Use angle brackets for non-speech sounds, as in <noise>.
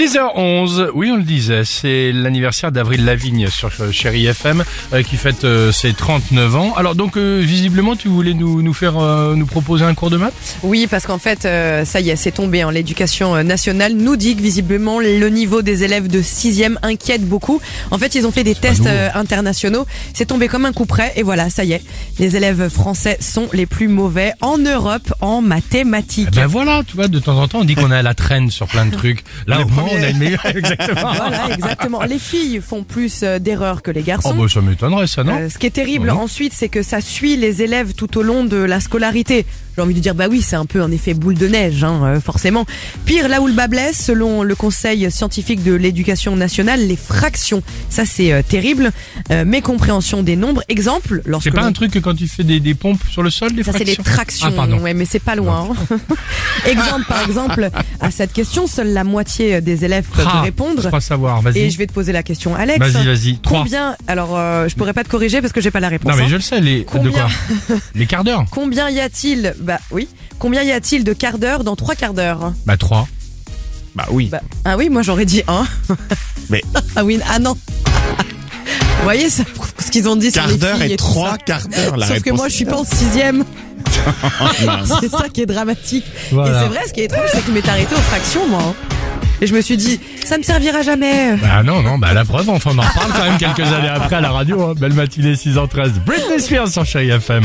6h11, oui on le disait, c'est l'anniversaire d'Avril Lavigne sur euh, Chéri FM euh, qui fête euh, ses 39 ans. Alors donc euh, visiblement tu voulais nous, nous faire euh, nous proposer un cours de maths? Oui, parce qu'en fait, euh, ça y est, c'est tombé. hein. L'éducation nationale nous dit que visiblement le niveau des élèves de 6e inquiète beaucoup. En fait, ils ont fait des tests internationaux. C'est tombé comme un coup près. Et voilà, ça y est. Les élèves français sont les plus mauvais en Europe en mathématiques. Eh Ben voilà, tu vois, de temps en temps on dit qu'on est à la traîne sur plein de trucs. <laughs> Là on a une meilleure... <laughs> Exactement. Voilà, exactement. Les filles font plus euh, d'erreurs que les Oh garçons. bah ça m'étonnerait ça non Euh, ce qui est terrible Oh ensuite, c'est que ça suit les élèves tout au long de la scolarité. J'ai envie de dire, bah oui, c'est un peu un effet boule de neige, hein, euh, forcément. Pire, là où le bas blesse, selon le Conseil scientifique de l'éducation nationale, les fractions. Ça, c'est euh, terrible. Euh, mécompréhension des nombres. Exemple, lorsque C'est pas un truc que quand tu fais des, des pompes sur le sol, des ça, c'est les fractions? tractions. Ah pardon. ouais, mais c'est pas loin. hein. <laughs> exemple, par exemple, à cette question, seule la moitié des élèves peuvent Ah, Je répondre. crois savoir, Et vas-y. je vais te poser la question, Alex. Vas-y, vas-y. Combien Alors, euh, je pourrais pas te corriger parce que j'ai pas la réponse. Non mais hein. je le sais, les... de Combien quoi? <laughs> Les quarts d'heure? Combien y a-t-il Bah oui. Combien y a-t-il de quarts d'heure dans trois quarts d'heure? Bah trois. Bah oui. Bah, Ah oui, moi j'aurais dit un. Mais- <laughs> ah oui, ah non. <laughs> Vous voyez ça, ce qu'ils ont dit sur quart les d'heure filles et trois quarts d'heure. La Sauf que moi je suis pas en sixième. <laughs> Mince. c'est ça qui est dramatique. Voilà. Et c'est vrai, ce qui est étrange, c'est qu'il m'est arrêté aux fractions, moi. hein. Et je me suis dit, ça me servira jamais. Bah non, non, bah la preuve, enfin on en reparle quand même quelques années après à la radio. Hein. Belle matinée 6h13. Britney Spears sur Chéri FM.